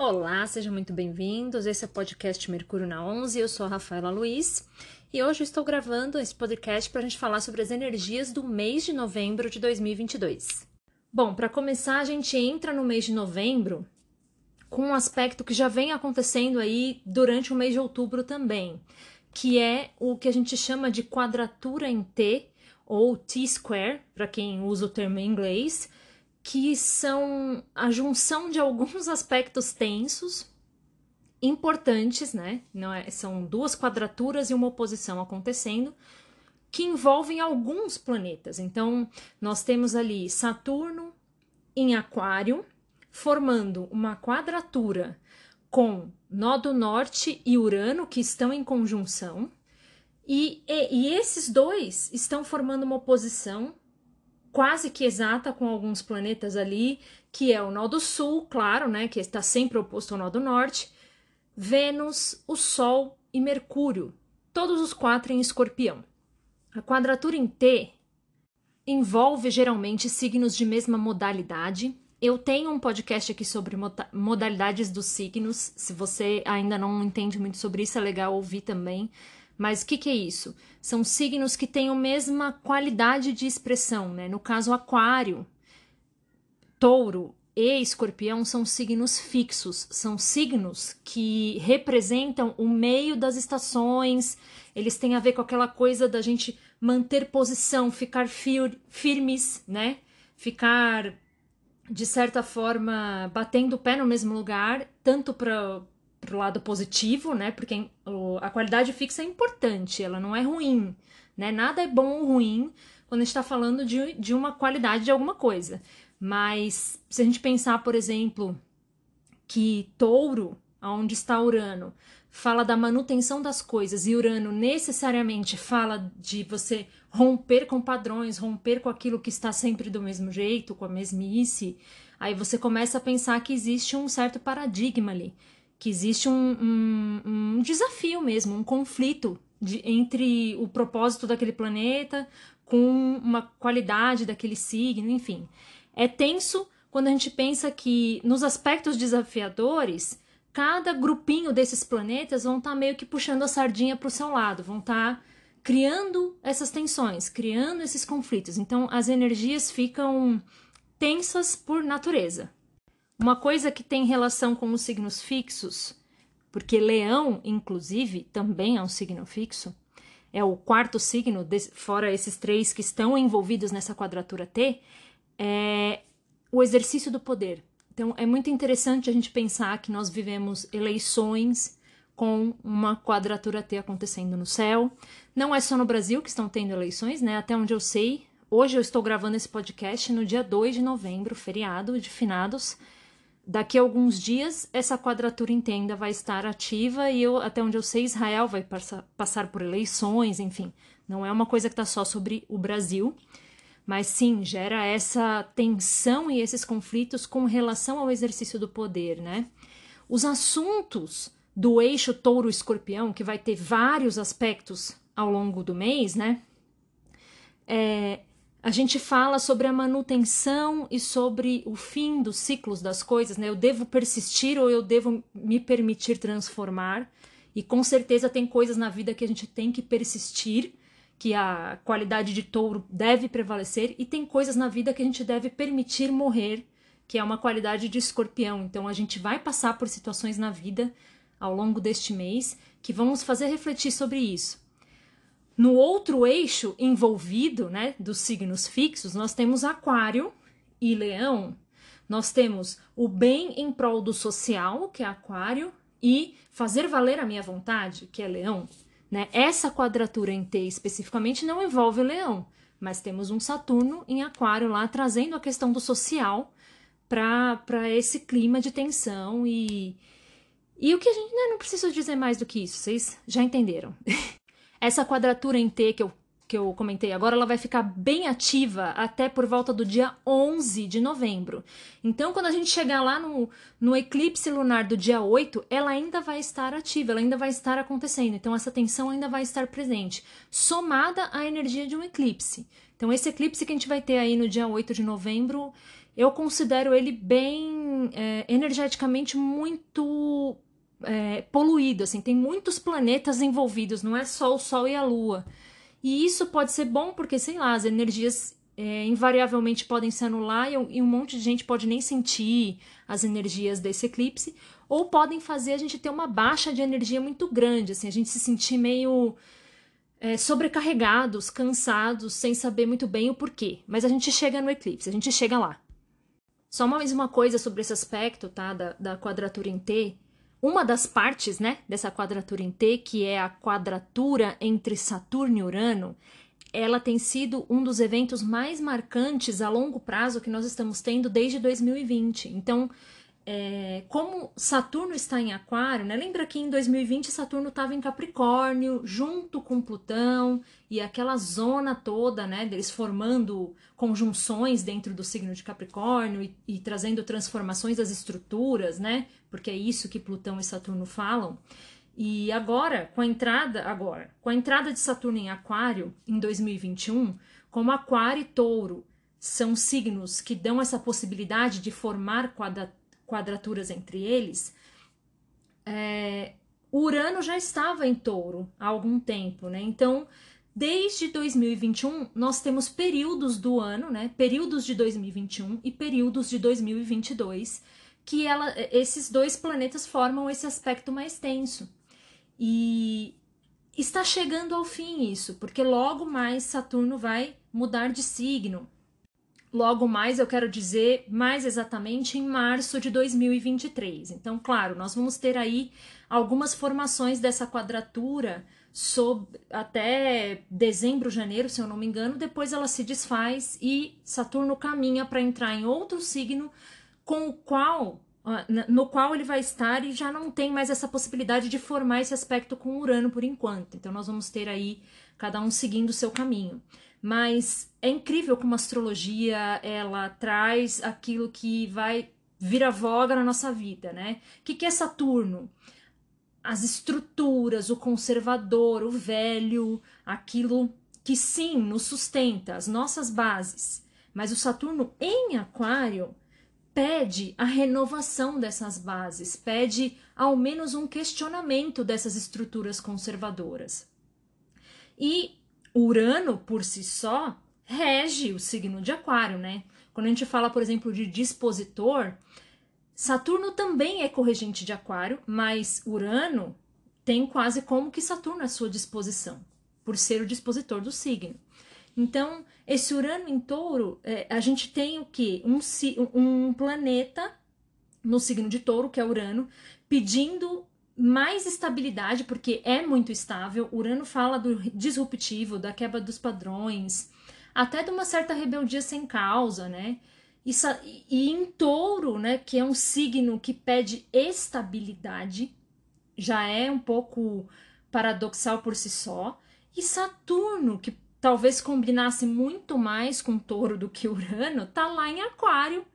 Olá, sejam muito bem-vindos. Esse é o podcast Mercúrio na 11. Eu sou a Rafaela Luiz e hoje estou gravando esse podcast para a gente falar sobre as energias do mês de novembro de 2022. Bom, para começar, a gente entra no mês de novembro com um aspecto que já vem acontecendo aí durante o mês de outubro também, que é o que a gente chama de quadratura em T ou T-square, para quem usa o termo em inglês que são a junção de alguns aspectos tensos importantes, né? Não é, são duas quadraturas e uma oposição acontecendo que envolvem alguns planetas. Então, nós temos ali Saturno em Aquário, formando uma quadratura com Nó do Norte e Urano, que estão em conjunção, e, e, e esses dois estão formando uma oposição quase que exata com alguns planetas ali, que é o nó do sul, claro, né, que está sempre oposto ao nó do norte, Vênus, o Sol e Mercúrio, todos os quatro em escorpião. A quadratura em T envolve geralmente signos de mesma modalidade. Eu tenho um podcast aqui sobre modalidades dos signos. Se você ainda não entende muito sobre isso, é legal ouvir também. Mas o que, que é isso? São signos que têm a mesma qualidade de expressão, né? No caso, Aquário, Touro e Escorpião são signos fixos, são signos que representam o meio das estações, eles têm a ver com aquela coisa da gente manter posição, ficar fir firmes, né? Ficar, de certa forma, batendo o pé no mesmo lugar, tanto para pro lado positivo, né? Porque a qualidade fixa é importante, ela não é ruim, né? Nada é bom ou ruim quando a gente está falando de, de uma qualidade de alguma coisa. Mas se a gente pensar, por exemplo, que touro, onde está Urano, fala da manutenção das coisas e Urano necessariamente fala de você romper com padrões, romper com aquilo que está sempre do mesmo jeito, com a mesmice, aí você começa a pensar que existe um certo paradigma ali que existe um, um, um desafio mesmo, um conflito de, entre o propósito daquele planeta com uma qualidade daquele signo, enfim. É tenso quando a gente pensa que nos aspectos desafiadores, cada grupinho desses planetas vão estar tá meio que puxando a sardinha para o seu lado, vão estar tá criando essas tensões, criando esses conflitos. Então as energias ficam tensas por natureza. Uma coisa que tem relação com os signos fixos, porque Leão, inclusive, também é um signo fixo, é o quarto signo, fora esses três que estão envolvidos nessa quadratura T, é o exercício do poder. Então, é muito interessante a gente pensar que nós vivemos eleições com uma quadratura T acontecendo no céu. Não é só no Brasil que estão tendo eleições, né? Até onde eu sei, hoje eu estou gravando esse podcast no dia 2 de novembro, feriado de finados. Daqui a alguns dias, essa quadratura em tenda vai estar ativa e eu, até onde eu sei, Israel vai passar, passar por eleições, enfim. Não é uma coisa que está só sobre o Brasil, mas sim gera essa tensão e esses conflitos com relação ao exercício do poder, né? Os assuntos do eixo touro-escorpião, que vai ter vários aspectos ao longo do mês, né? É, a gente fala sobre a manutenção e sobre o fim dos ciclos das coisas, né? Eu devo persistir ou eu devo me permitir transformar? E com certeza tem coisas na vida que a gente tem que persistir, que a qualidade de touro deve prevalecer, e tem coisas na vida que a gente deve permitir morrer, que é uma qualidade de escorpião. Então a gente vai passar por situações na vida ao longo deste mês que vão nos fazer refletir sobre isso. No outro eixo envolvido, né, dos signos fixos, nós temos Aquário e Leão. Nós temos o bem em prol do social, que é Aquário, e fazer valer a minha vontade, que é Leão. Né? Essa quadratura em T especificamente não envolve Leão, mas temos um Saturno em Aquário lá trazendo a questão do social para esse clima de tensão e. E o que a gente. Né, não preciso dizer mais do que isso, vocês já entenderam. Essa quadratura em T que eu, que eu comentei agora, ela vai ficar bem ativa até por volta do dia 11 de novembro. Então, quando a gente chegar lá no, no eclipse lunar do dia 8, ela ainda vai estar ativa, ela ainda vai estar acontecendo. Então, essa tensão ainda vai estar presente, somada à energia de um eclipse. Então, esse eclipse que a gente vai ter aí no dia 8 de novembro, eu considero ele bem é, energeticamente muito é, poluído, assim, tem muitos planetas envolvidos, não é só o Sol e a Lua. E isso pode ser bom porque, sei lá, as energias é, invariavelmente podem se anular e, e um monte de gente pode nem sentir as energias desse eclipse, ou podem fazer a gente ter uma baixa de energia muito grande, assim, a gente se sentir meio é, sobrecarregados, cansados, sem saber muito bem o porquê. Mas a gente chega no eclipse, a gente chega lá. Só mais uma coisa sobre esse aspecto, tá, da, da quadratura em T. Uma das partes, né, dessa quadratura em T, que é a quadratura entre Saturno e Urano, ela tem sido um dos eventos mais marcantes a longo prazo que nós estamos tendo desde 2020. Então, é, como Saturno está em Aquário, né? Lembra que em 2020 Saturno estava em Capricórnio, junto com Plutão, e aquela zona toda, né? Deles formando conjunções dentro do signo de Capricórnio e, e trazendo transformações das estruturas, né? Porque é isso que Plutão e Saturno falam. E agora, com a entrada, agora, com a entrada de Saturno em Aquário em 2021, como Aquário e Touro são signos que dão essa possibilidade de formar quadra quadraturas entre eles, é, Urano já estava em touro há algum tempo, né? Então, desde 2021, nós temos períodos do ano, né? Períodos de 2021 e períodos de 2022, que ela, esses dois planetas formam esse aspecto mais tenso. E está chegando ao fim isso, porque logo mais Saturno vai mudar de signo. Logo mais, eu quero dizer mais exatamente em março de 2023. Então, claro, nós vamos ter aí algumas formações dessa quadratura sob, até dezembro, janeiro, se eu não me engano. Depois ela se desfaz e Saturno caminha para entrar em outro signo com o qual ah, no qual ele vai estar e já não tem mais essa possibilidade de formar esse aspecto com Urano por enquanto. Então nós vamos ter aí cada um seguindo o seu caminho. Mas é incrível como a astrologia ela traz aquilo que vai vir a voga na nossa vida, né? O que, que é Saturno? As estruturas, o conservador, o velho, aquilo que sim nos sustenta, as nossas bases. Mas o Saturno em Aquário pede a renovação dessas bases, pede ao menos um questionamento dessas estruturas conservadoras. E Urano, por si só, rege o signo de Aquário, né? Quando a gente fala, por exemplo, de dispositor, Saturno também é corregente de Aquário, mas Urano tem quase como que Saturno à sua disposição, por ser o dispositor do signo. Então, esse Urano em touro, é, a gente tem o que? Um, um planeta no signo de touro, que é Urano, pedindo mais estabilidade, porque é muito estável. Urano fala do disruptivo, da quebra dos padrões, até de uma certa rebeldia sem causa, né? E, e em touro, né, que é um signo que pede estabilidade, já é um pouco paradoxal por si só. E Saturno, que talvez combinasse muito mais com touro do que Urano, tá lá em Aquário,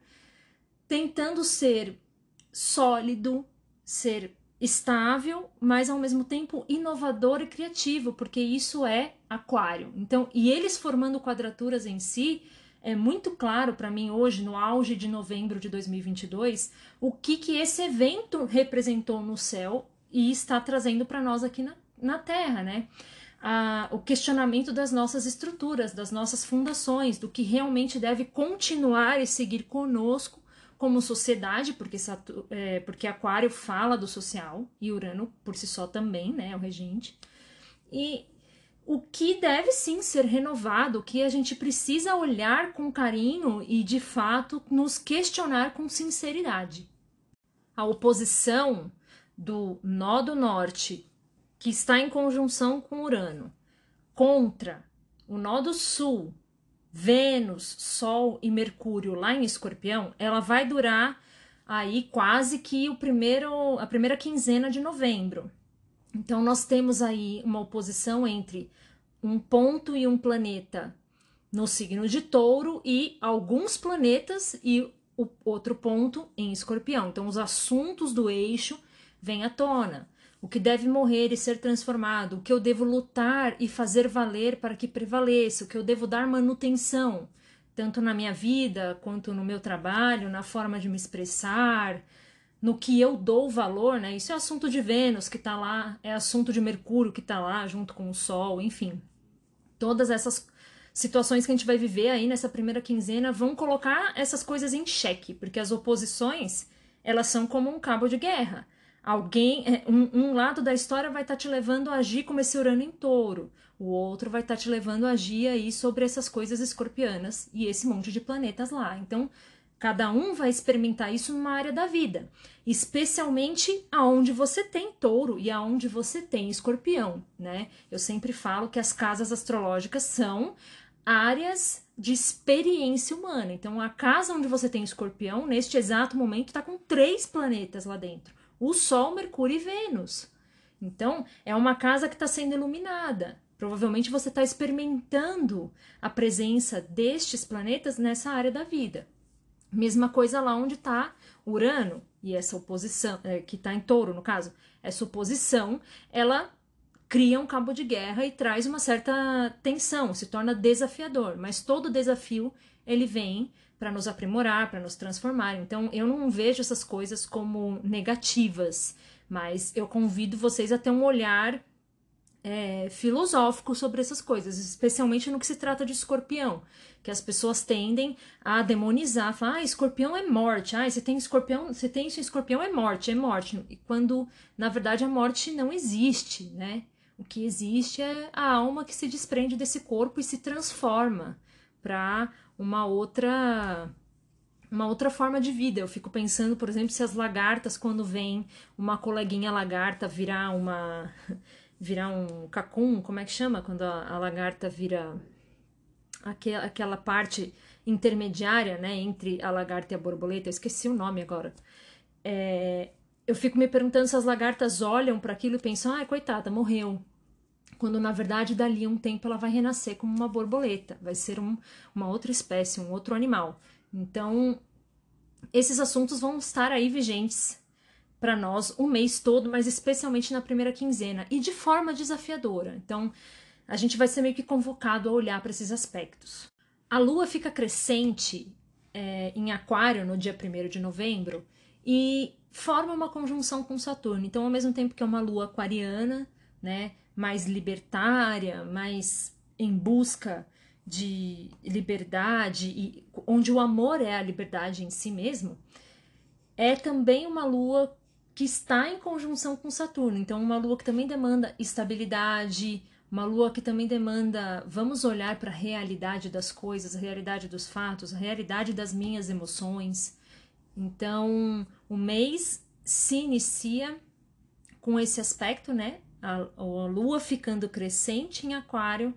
tentando ser sólido, ser estável, mas ao mesmo tempo inovador e criativo, porque isso é aquário. Então, e eles formando quadraturas em si, é muito claro para mim hoje, no auge de novembro de 2022, o que, que esse evento representou no céu e está trazendo para nós aqui na, na Terra, né? Ah, o questionamento das nossas estruturas, das nossas fundações, do que realmente deve continuar e seguir conosco como sociedade, porque, é, porque Aquário fala do social e Urano por si só também, né, é o regente. E o que deve sim ser renovado, o que a gente precisa olhar com carinho e de fato nos questionar com sinceridade. A oposição do nó do norte, que está em conjunção com Urano, contra o nó do sul, Vênus, Sol e Mercúrio lá em Escorpião, ela vai durar aí quase que o primeiro, a primeira quinzena de novembro. Então nós temos aí uma oposição entre um ponto e um planeta no signo de Touro e alguns planetas e o outro ponto em Escorpião. Então os assuntos do eixo vêm à tona. O que deve morrer e ser transformado, o que eu devo lutar e fazer valer para que prevaleça, o que eu devo dar manutenção, tanto na minha vida quanto no meu trabalho, na forma de me expressar, no que eu dou valor, né? Isso é assunto de Vênus que tá lá, é assunto de Mercúrio que tá lá junto com o Sol, enfim. Todas essas situações que a gente vai viver aí nessa primeira quinzena vão colocar essas coisas em xeque, porque as oposições, elas são como um cabo de guerra Alguém, é, um, um lado da história vai estar tá te levando a agir como esse Urano em touro, o outro vai estar tá te levando a agir aí sobre essas coisas escorpianas e esse monte de planetas lá. Então, cada um vai experimentar isso numa área da vida, especialmente aonde você tem touro e aonde você tem escorpião, né? Eu sempre falo que as casas astrológicas são áreas de experiência humana. Então, a casa onde você tem escorpião, neste exato momento, está com três planetas lá dentro o Sol, Mercúrio e Vênus. Então, é uma casa que está sendo iluminada. Provavelmente você está experimentando a presença destes planetas nessa área da vida. Mesma coisa lá onde está Urano e essa oposição, é, que está em touro, no caso, essa oposição, ela cria um cabo de guerra e traz uma certa tensão, se torna desafiador. Mas todo desafio ele vem para nos aprimorar, para nos transformar. Então, eu não vejo essas coisas como negativas, mas eu convido vocês a ter um olhar é, filosófico sobre essas coisas, especialmente no que se trata de escorpião, que as pessoas tendem a demonizar, falar, ah, escorpião é morte, ah, você tem escorpião, você tem isso, escorpião é morte, é morte, e quando na verdade a morte não existe, né? O que existe é a alma que se desprende desse corpo e se transforma para uma outra uma outra forma de vida. Eu fico pensando, por exemplo, se as lagartas quando vem uma coleguinha lagarta virar uma virar um cacum, como é que chama quando a, a lagarta vira aquela, aquela parte intermediária, né, entre a lagarta e a borboleta. Eu esqueci o nome agora. É, eu fico me perguntando se as lagartas olham para aquilo e pensam, ah, coitada, morreu quando na verdade dali a um tempo ela vai renascer como uma borboleta, vai ser um, uma outra espécie, um outro animal. Então, esses assuntos vão estar aí vigentes para nós o mês todo, mas especialmente na primeira quinzena e de forma desafiadora. Então, a gente vai ser meio que convocado a olhar para esses aspectos. A lua fica crescente é, em Aquário no dia 1 de novembro e forma uma conjunção com Saturno. Então, ao mesmo tempo que é uma lua aquariana, né, mais libertária, mais em busca de liberdade e onde o amor é a liberdade em si mesmo, é também uma lua que está em conjunção com Saturno. Então, uma lua que também demanda estabilidade, uma lua que também demanda vamos olhar para a realidade das coisas, a realidade dos fatos, a realidade das minhas emoções. Então, o mês se inicia com esse aspecto, né? A, a Lua ficando crescente em Aquário,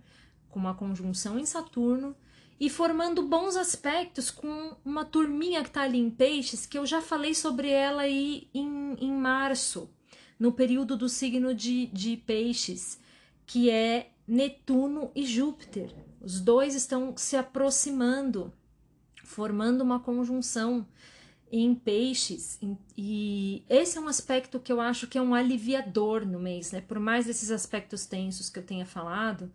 com uma conjunção em Saturno, e formando bons aspectos com uma turminha que está ali em Peixes, que eu já falei sobre ela aí em, em março, no período do signo de, de Peixes, que é Netuno e Júpiter. Os dois estão se aproximando, formando uma conjunção em peixes. E esse é um aspecto que eu acho que é um aliviador no mês, né? Por mais desses aspectos tensos que eu tenha falado,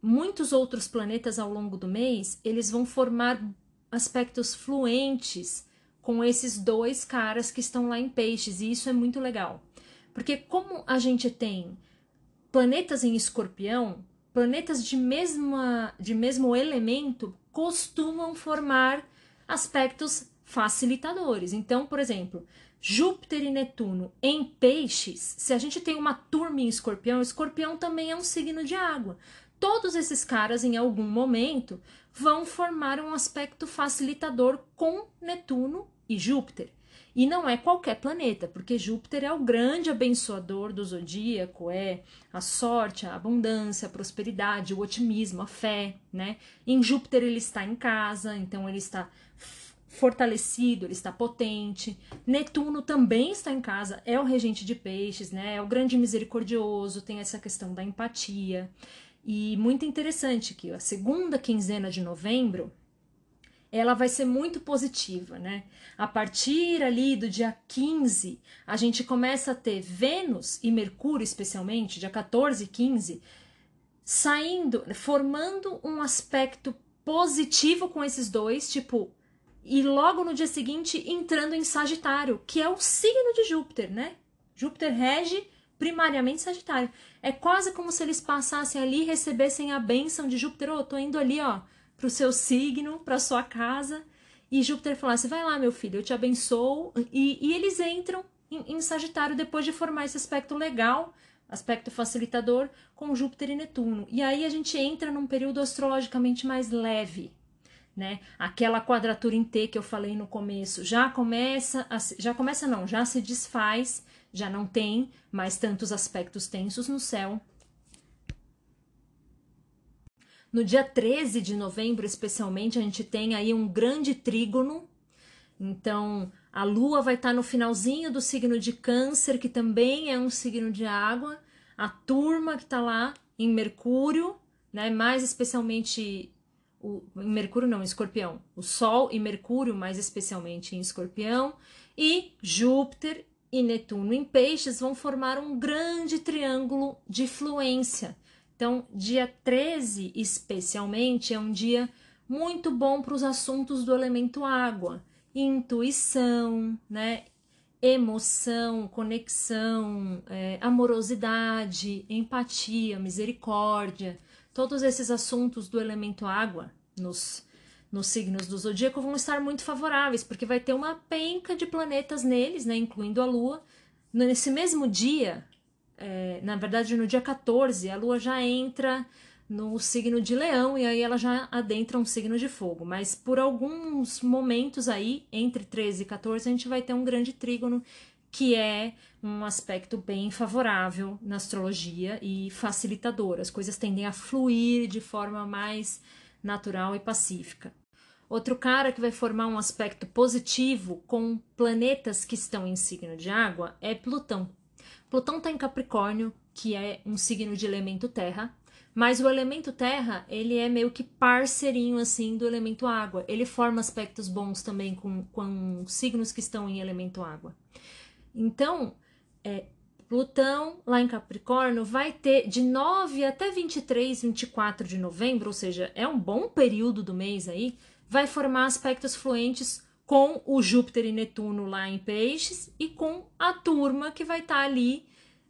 muitos outros planetas ao longo do mês, eles vão formar aspectos fluentes com esses dois caras que estão lá em peixes, e isso é muito legal. Porque como a gente tem planetas em escorpião, planetas de, mesma, de mesmo elemento costumam formar aspectos facilitadores. Então, por exemplo, Júpiter e Netuno em peixes, se a gente tem uma turma em escorpião, escorpião também é um signo de água. Todos esses caras, em algum momento, vão formar um aspecto facilitador com Netuno e Júpiter. E não é qualquer planeta, porque Júpiter é o grande abençoador do zodíaco, é a sorte, a abundância, a prosperidade, o otimismo, a fé, né? Em Júpiter ele está em casa, então ele está fortalecido, ele está potente. Netuno também está em casa, é o regente de peixes, né? É o grande misericordioso, tem essa questão da empatia. E muito interessante que a segunda quinzena de novembro ela vai ser muito positiva, né? A partir ali do dia 15, a gente começa a ter Vênus e Mercúrio, especialmente, dia 14 e 15, saindo, formando um aspecto positivo com esses dois, tipo, e logo no dia seguinte entrando em Sagitário, que é o signo de Júpiter, né? Júpiter rege primariamente Sagitário. É quase como se eles passassem ali e recebessem a bênção de Júpiter. Ô, oh, tô indo ali, ó, pro seu signo, pra sua casa. E Júpiter falasse: vai lá, meu filho, eu te abençoo. E, e eles entram em, em Sagitário depois de formar esse aspecto legal aspecto facilitador com Júpiter e Netuno. E aí a gente entra num período astrologicamente mais leve, né? Aquela quadratura em T que eu falei no começo já começa, a, já começa não, já se desfaz, já não tem mais tantos aspectos tensos no céu. No dia 13 de novembro, especialmente, a gente tem aí um grande trígono. Então, a Lua vai estar no finalzinho do signo de Câncer, que também é um signo de água. A turma que está lá em Mercúrio, né? Mais especialmente o Mercúrio não, Escorpião. O Sol e Mercúrio, mais especialmente em Escorpião, e Júpiter e Netuno em Peixes vão formar um grande triângulo de fluência. Então, dia 13, especialmente, é um dia muito bom para os assuntos do elemento água intuição, né? emoção, conexão, é, amorosidade, empatia, misericórdia, todos esses assuntos do elemento água nos, nos signos do zodíaco vão estar muito favoráveis, porque vai ter uma penca de planetas neles, né, incluindo a Lua. Nesse mesmo dia, é, na verdade no dia 14, a Lua já entra no signo de Leão e aí ela já adentra um signo de fogo. Mas por alguns momentos aí, entre 13 e 14, a gente vai ter um grande trígono que é um aspecto bem favorável na astrologia e facilitador. As coisas tendem a fluir de forma mais natural e pacífica. Outro cara que vai formar um aspecto positivo com planetas que estão em signo de água é Plutão. Plutão está em Capricórnio, que é um signo de elemento terra, mas o elemento terra, ele é meio que parceirinho, assim, do elemento água. Ele forma aspectos bons também com, com signos que estão em elemento água. Então, é, Plutão, lá em Capricórnio, vai ter de 9 até 23, 24 de novembro, ou seja, é um bom período do mês aí, vai formar aspectos fluentes com o Júpiter e Netuno lá em Peixes e com a turma que vai estar tá ali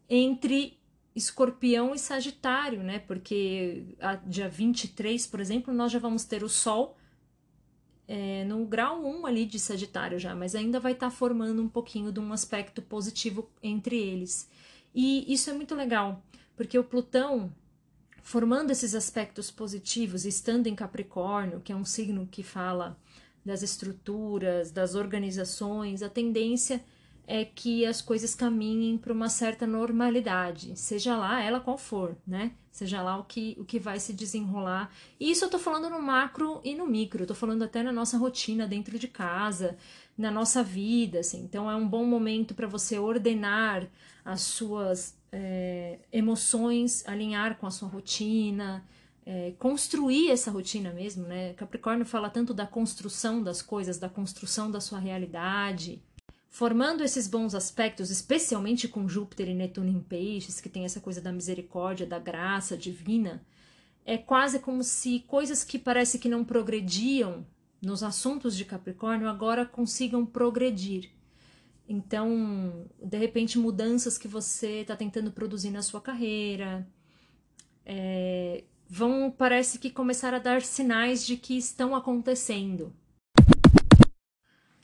entre Escorpião e Sagitário, né? Porque a, dia 23, por exemplo, nós já vamos ter o Sol é, no grau 1 ali de Sagitário já, mas ainda vai estar tá formando um pouquinho de um aspecto positivo entre eles. E isso é muito legal, porque o Plutão, formando esses aspectos positivos, estando em Capricórnio, que é um signo que fala das estruturas, das organizações, a tendência é que as coisas caminhem para uma certa normalidade, seja lá ela qual for, né? Seja lá o que, o que vai se desenrolar. E isso eu tô falando no macro e no micro, eu tô falando até na nossa rotina dentro de casa, na nossa vida, assim. Então é um bom momento para você ordenar as suas é, emoções, alinhar com a sua rotina, é, construir essa rotina mesmo, né? Capricórnio fala tanto da construção das coisas, da construção da sua realidade formando esses bons aspectos, especialmente com Júpiter e Netuno em peixes, que tem essa coisa da misericórdia, da graça divina, é quase como se coisas que parece que não progrediam nos assuntos de Capricórnio agora consigam progredir. Então, de repente, mudanças que você está tentando produzir na sua carreira é, vão, parece que, começar a dar sinais de que estão acontecendo.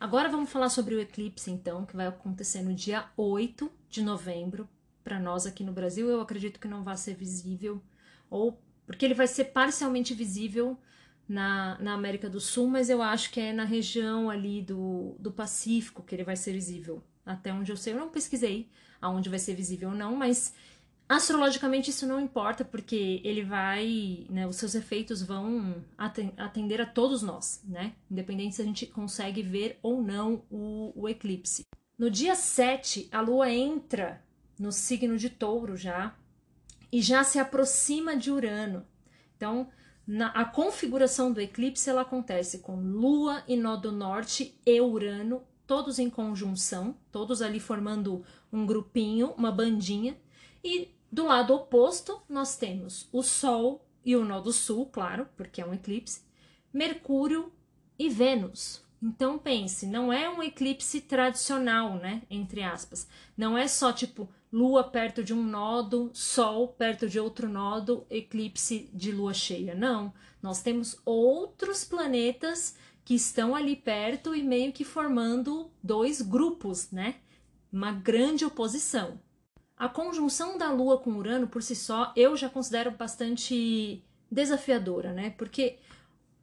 Agora vamos falar sobre o eclipse, então, que vai acontecer no dia 8 de novembro. Para nós aqui no Brasil, eu acredito que não vai ser visível, ou porque ele vai ser parcialmente visível na, na América do Sul, mas eu acho que é na região ali do, do Pacífico que ele vai ser visível. Até onde eu sei, eu não pesquisei aonde vai ser visível ou não, mas Astrologicamente isso não importa, porque ele vai, né, os seus efeitos vão atender a todos nós, né? Independente se a gente consegue ver ou não o, o eclipse. No dia 7, a lua entra no signo de touro já, e já se aproxima de Urano. Então, Na, a configuração do eclipse ela acontece com Lua e nó do norte e Urano, todos em conjunção, todos ali formando um grupinho, uma bandinha. E do lado oposto, nós temos o Sol e o nó do sul, claro, porque é um eclipse, Mercúrio e Vênus. Então pense, não é um eclipse tradicional, né? Entre aspas. Não é só tipo lua perto de um nodo, sol perto de outro nodo, eclipse de lua cheia. Não, nós temos outros planetas que estão ali perto e meio que formando dois grupos, né? Uma grande oposição. A conjunção da lua com Urano por si só eu já considero bastante desafiadora, né? Porque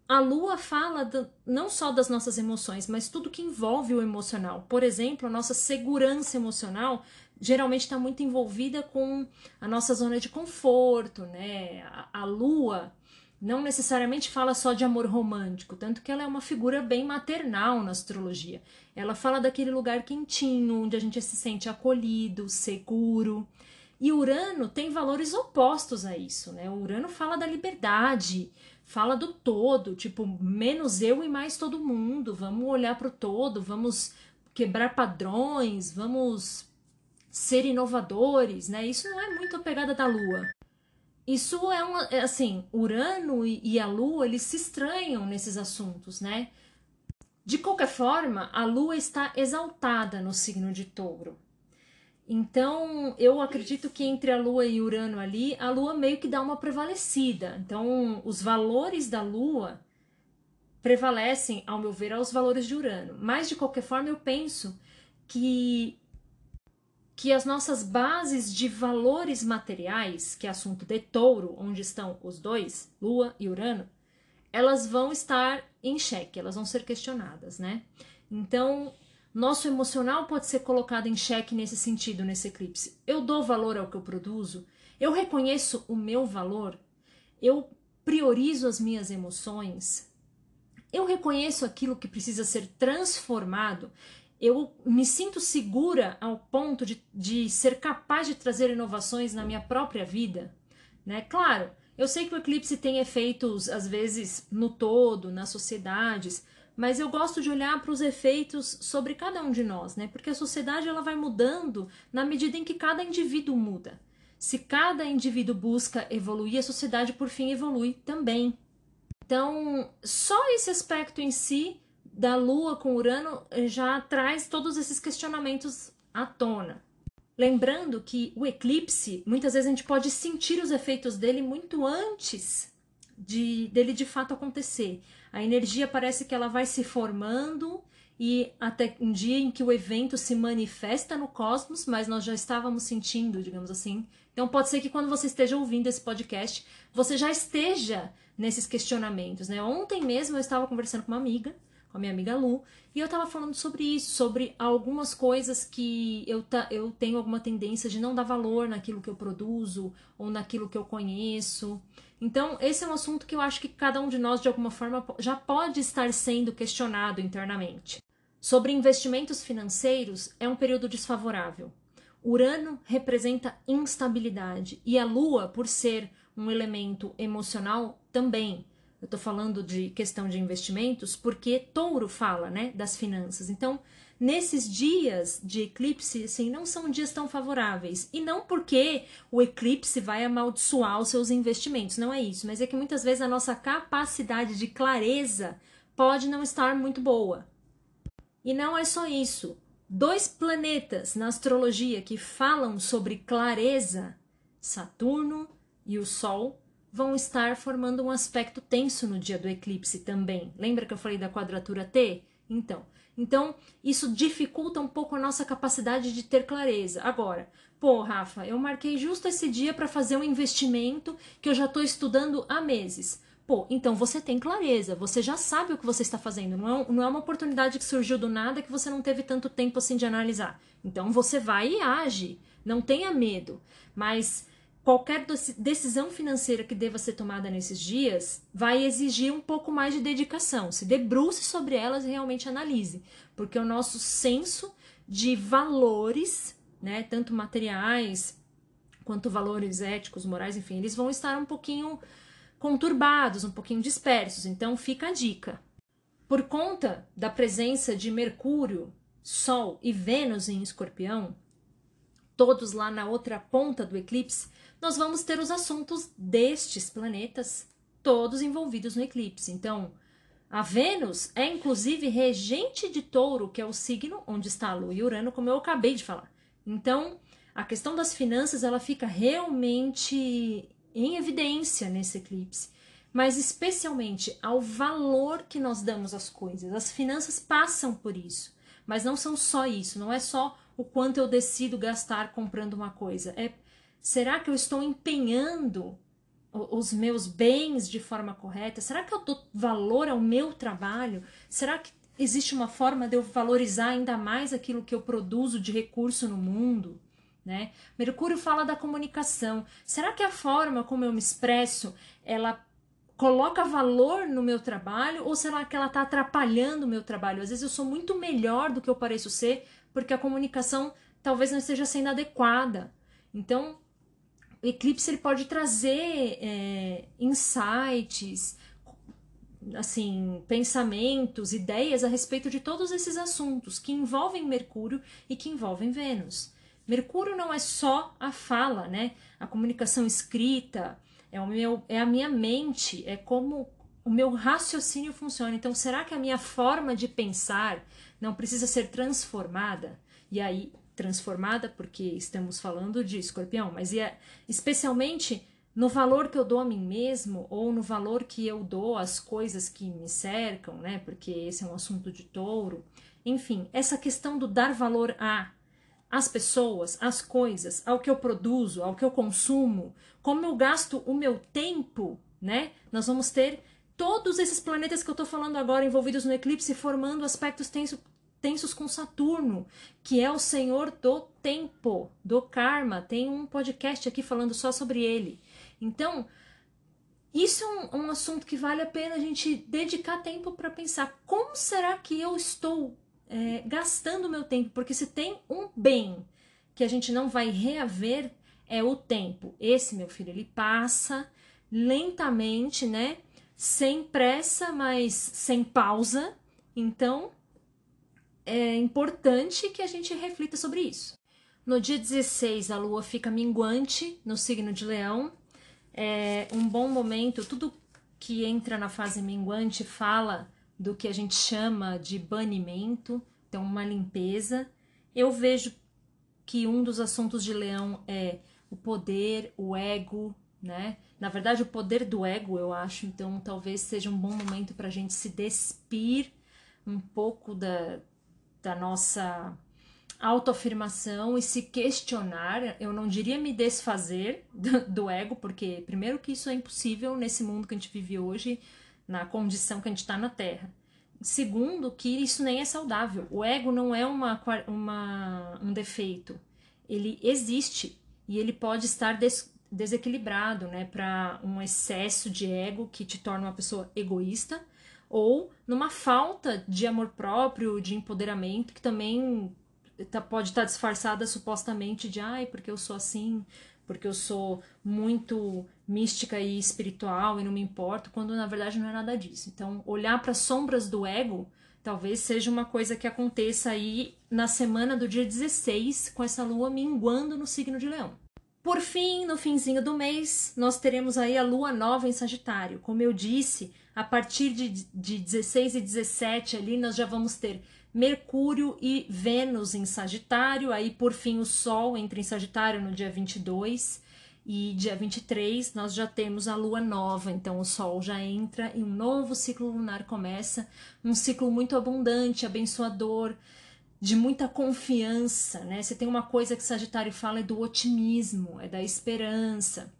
a lua fala do, não só das nossas emoções, mas tudo que envolve o emocional. Por exemplo, a nossa segurança emocional geralmente está muito envolvida com a nossa zona de conforto, né? A, a, lua não necessariamente fala só de amor romântico, tanto que ela é uma figura bem maternal na astrologia. Ela fala daquele lugar quentinho, onde a gente se sente acolhido, seguro. E Urano tem valores opostos a isso, né? O Urano fala da liberdade, fala do todo, tipo, menos eu e mais todo mundo. Vamos olhar para o todo, vamos quebrar padrões, vamos ser inovadores, né? Isso não é muito a pegada da Lua. Isso é uma, é assim, Urano e a Lua, eles se estranham nesses assuntos, né? De qualquer forma, a Lua está exaltada no signo de Touro. Então, eu acredito que entre a Lua e Urano ali, a Lua meio que dá uma prevalecida. Então, os valores da Lua prevalecem, ao meu ver, aos valores de Urano. Mas, de qualquer forma, eu penso que que as nossas bases de valores materiais, que é assunto de touro, onde estão os dois, Lua e Urano, elas vão estar em xeque, elas vão ser questionadas, né? Então, nosso emocional pode ser colocado em xeque nesse sentido, nesse eclipse. Eu dou valor ao que eu produzo? Eu reconheço o meu valor? Eu priorizo as minhas emoções? Eu reconheço aquilo que precisa ser transformado eu me sinto segura ao ponto de, de ser capaz de trazer inovações na minha própria vida, né? Claro, eu sei que o eclipse tem efeitos, às vezes, no todo, nas sociedades, mas eu gosto de olhar para os efeitos sobre cada um de nós, né? Porque a sociedade ela vai mudando na medida em que cada indivíduo muda. Se cada indivíduo busca evoluir, a sociedade por fim evolui também. Então, só esse aspecto em si da Lua com Urano eh, já traz todos esses questionamentos à tona. Lembrando que o eclipse, muitas vezes a gente pode sentir os efeitos dele muito antes de dele de fato acontecer. A energia parece que ela vai se formando e até um dia em que o evento se manifesta no cosmos, mas nós já estávamos sentindo, digamos assim. Então pode ser que quando você esteja ouvindo esse podcast, você já esteja nesses questionamentos, né? Ontem mesmo eu estava conversando com uma amiga com a minha amiga Lu, e eu tava falando sobre isso, sobre algumas coisas que eu, ta, eu tenho alguma tendência de não dar valor naquilo que eu produzo ou naquilo que eu conheço. Então, esse é um assunto que eu acho que cada um de nós, de alguma forma, já pode estar sendo questionado internamente. Sobre investimentos financeiros, é um período desfavorável. Urano representa instabilidade e a Lua, por ser um elemento emocional, também. Eu estou falando de questão de investimentos porque Touro fala, né, das finanças. Então, nesses dias de eclipse, assim, não são dias tão favoráveis. E não porque o eclipse vai amaldiçoar os seus investimentos, não é isso. Mas é que muitas vezes a nossa capacidade de clareza pode não estar muito boa. E não é só isso. Dois planetas na astrologia que falam sobre clareza, Saturno e o Sol, vão estar formando um aspecto tenso no dia do eclipse também. Lembra que eu falei da quadratura T? Então, então isso dificulta um pouco a nossa capacidade de ter clareza. Agora, pô, Rafa, eu marquei justo esse dia para fazer um investimento que eu já estou estudando há meses. Pô, então você tem clareza, você já sabe o que você está fazendo. Não é, não é uma oportunidade que surgiu do nada que você não teve tanto tempo assim de analisar. Então você vai e age. Não tenha medo. Mas qualquer decisão financeira que deva ser tomada nesses dias vai exigir um pouco mais de dedicação. Se debruce sobre elas e realmente analise, porque o nosso senso de valores, né, tanto materiais quanto valores éticos, morais, enfim, eles vão estar um pouquinho conturbados, um pouquinho dispersos. Então fica a dica. Por conta da presença de Mercúrio, Sol e Vênus em Escorpião, todos lá na outra ponta do eclipse, nós vamos ter os assuntos destes planetas todos envolvidos no eclipse. Então, a Vênus é inclusive regente de Touro, que é o signo onde está a Lua e Urano, como eu acabei de falar. Então, a questão das finanças ela fica realmente em evidência nesse eclipse, mas especialmente ao valor que nós damos às coisas. As finanças passam por isso, mas não são só isso, não é só o quanto eu decido gastar comprando uma coisa. É será que eu estou empenhando os meus bens de forma correta? Será que eu dou valor ao meu trabalho? Será que existe uma forma de eu valorizar ainda mais aquilo que eu produzo de recurso no mundo? Né? Mercúrio fala da comunicação. Será que a forma como eu me expresso, ela coloca valor no meu trabalho ou será que ela está atrapalhando o meu trabalho? Às vezes eu sou muito melhor do que eu pareço ser porque a comunicação talvez não esteja sendo adequada. Então, o eclipse ele pode trazer é, insights, assim, pensamentos, ideias a respeito de todos esses assuntos que envolvem Mercúrio e que envolvem Vênus. Mercúrio não é só a fala, né? A comunicação escrita, é, o meu, é a minha mente, é como o meu raciocínio funciona. Então, será que a minha forma de pensar não precisa ser transformada? E aí transformada, porque estamos falando de escorpião, mas é especialmente no valor que eu dou a mim mesmo ou no valor que eu dou às coisas que me cercam, né? Porque esse é um assunto de touro. Enfim, essa questão do dar valor a as pessoas, as coisas, ao que eu produzo, ao que eu consumo, como eu gasto o meu tempo, né? Nós vamos ter todos esses planetas que eu estou falando agora envolvidos no eclipse formando aspectos tenso, tensos com Saturno, que é o senhor do tempo, do karma. Tem um podcast aqui falando só sobre ele. Então, isso é um, um assunto que vale a pena a gente dedicar tempo para pensar como será que eu estou é, gastando meu tempo, porque se tem um bem que a gente não vai reaver é o tempo. Esse, meu filho, ele passa lentamente, né? Sem pressa, mas sem pausa. Então, é importante que a gente reflita sobre isso. No dia 16, a lua fica minguante no signo de Leão. É um bom momento, tudo que entra na fase minguante fala do que a gente chama de banimento, então uma limpeza. Eu vejo que um dos assuntos de Leão é o poder, o ego, né? Na verdade, o poder do ego, eu acho. Então, talvez seja um bom momento para a gente se despir um pouco da, da nossa autoafirmação e se questionar, eu não diria me desfazer do, do, ego, porque primeiro que isso é impossível nesse mundo que a gente vive hoje, na condição que a gente está na Terra. Segundo, que isso nem é saudável. O ego não é uma, uma, um defeito. Ele existe e ele pode estar des, desequilibrado, né, para um excesso de ego que te torna uma pessoa egoísta ou numa falta de amor próprio, de empoderamento, que também tá, pode estar tá disfarçada supostamente de ai, porque eu sou assim, porque eu sou muito mística e espiritual e não me importo, quando na verdade não é nada disso. Então, olhar para as sombras do ego talvez seja uma coisa que aconteça aí na semana do dia 16, com essa lua minguando no signo de Leão. Por fim, no finzinho do mês, nós teremos aí a lua nova em Sagitário. Como eu disse, a partir de, de 16 e 17 ali nós já vamos ter Mercúrio e Vênus em Sagitário, aí por fim o Sol entra em Sagitário no dia 22 e dia 23 nós já temos a lua nova, então o Sol já entra e um novo ciclo lunar começa, um ciclo muito abundante, abençoador, de muita confiança, né? Você tem uma coisa que Sagitário fala é do otimismo, é da esperança.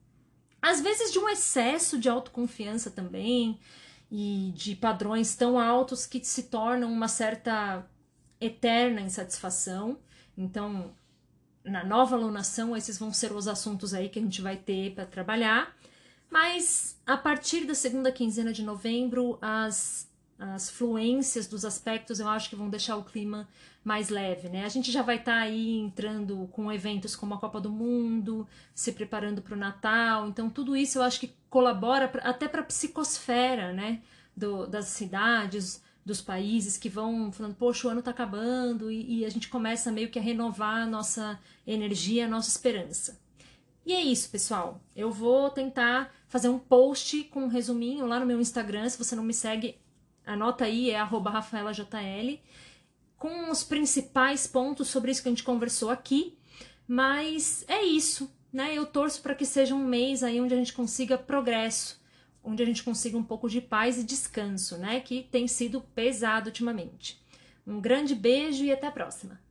Às vezes de um excesso de autoconfiança também, e de padrões tão altos que se tornam uma certa eterna insatisfação. Então, na nova alunação, esses vão ser os assuntos aí que a gente vai ter para trabalhar. Mas a partir da segunda quinzena de novembro, as as fluências dos aspectos eu acho que vão deixar o clima mais leve, né? A gente já vai estar tá aí entrando com eventos como a Copa do Mundo, se preparando para o Natal, então tudo isso eu acho que colabora pra, até para a psicosfera, né? Do, das cidades, dos países que vão falando, poxa, o ano está acabando e, e a gente começa meio que a renovar a nossa energia, a nossa esperança. E é isso, pessoal. Eu vou tentar fazer um post com um resuminho lá no meu Instagram. Se você não me segue, anota aí, é rafaelajl, com os principais pontos sobre isso que a gente conversou aqui. Mas é isso, né? Eu torço para que seja um mês aí onde a gente consiga progresso, onde a gente consiga um pouco de paz e descanso, né? Que tem sido pesado ultimamente. Um grande beijo e até a próxima!